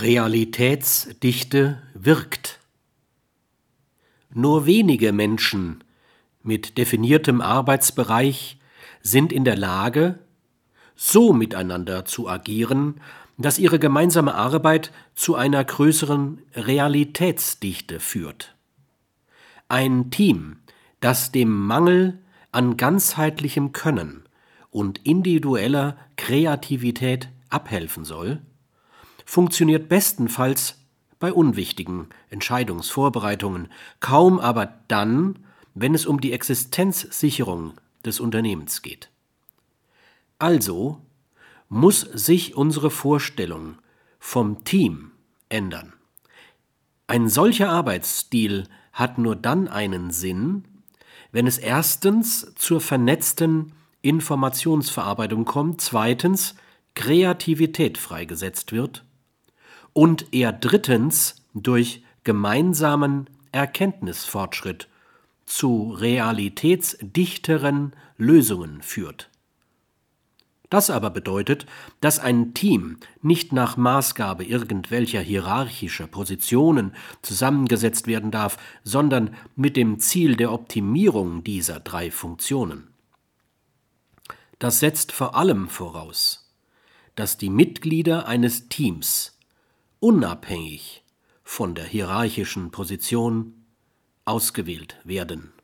Realitätsdichte wirkt. Nur wenige Menschen mit definiertem Arbeitsbereich sind in der Lage, so miteinander zu agieren, dass ihre gemeinsame Arbeit zu einer größeren Realitätsdichte führt. Ein Team, das dem Mangel an ganzheitlichem Können und individueller Kreativität abhelfen soll, funktioniert bestenfalls bei unwichtigen Entscheidungsvorbereitungen, kaum aber dann, wenn es um die Existenzsicherung des Unternehmens geht. Also muss sich unsere Vorstellung vom Team ändern. Ein solcher Arbeitsstil hat nur dann einen Sinn, wenn es erstens zur vernetzten Informationsverarbeitung kommt, zweitens Kreativität freigesetzt wird und er drittens durch gemeinsamen Erkenntnisfortschritt zu realitätsdichteren Lösungen führt. Das aber bedeutet, dass ein Team nicht nach Maßgabe irgendwelcher hierarchischer Positionen zusammengesetzt werden darf, sondern mit dem Ziel der Optimierung dieser drei Funktionen. Das setzt vor allem voraus, dass die Mitglieder eines Teams unabhängig von der hierarchischen Position ausgewählt werden.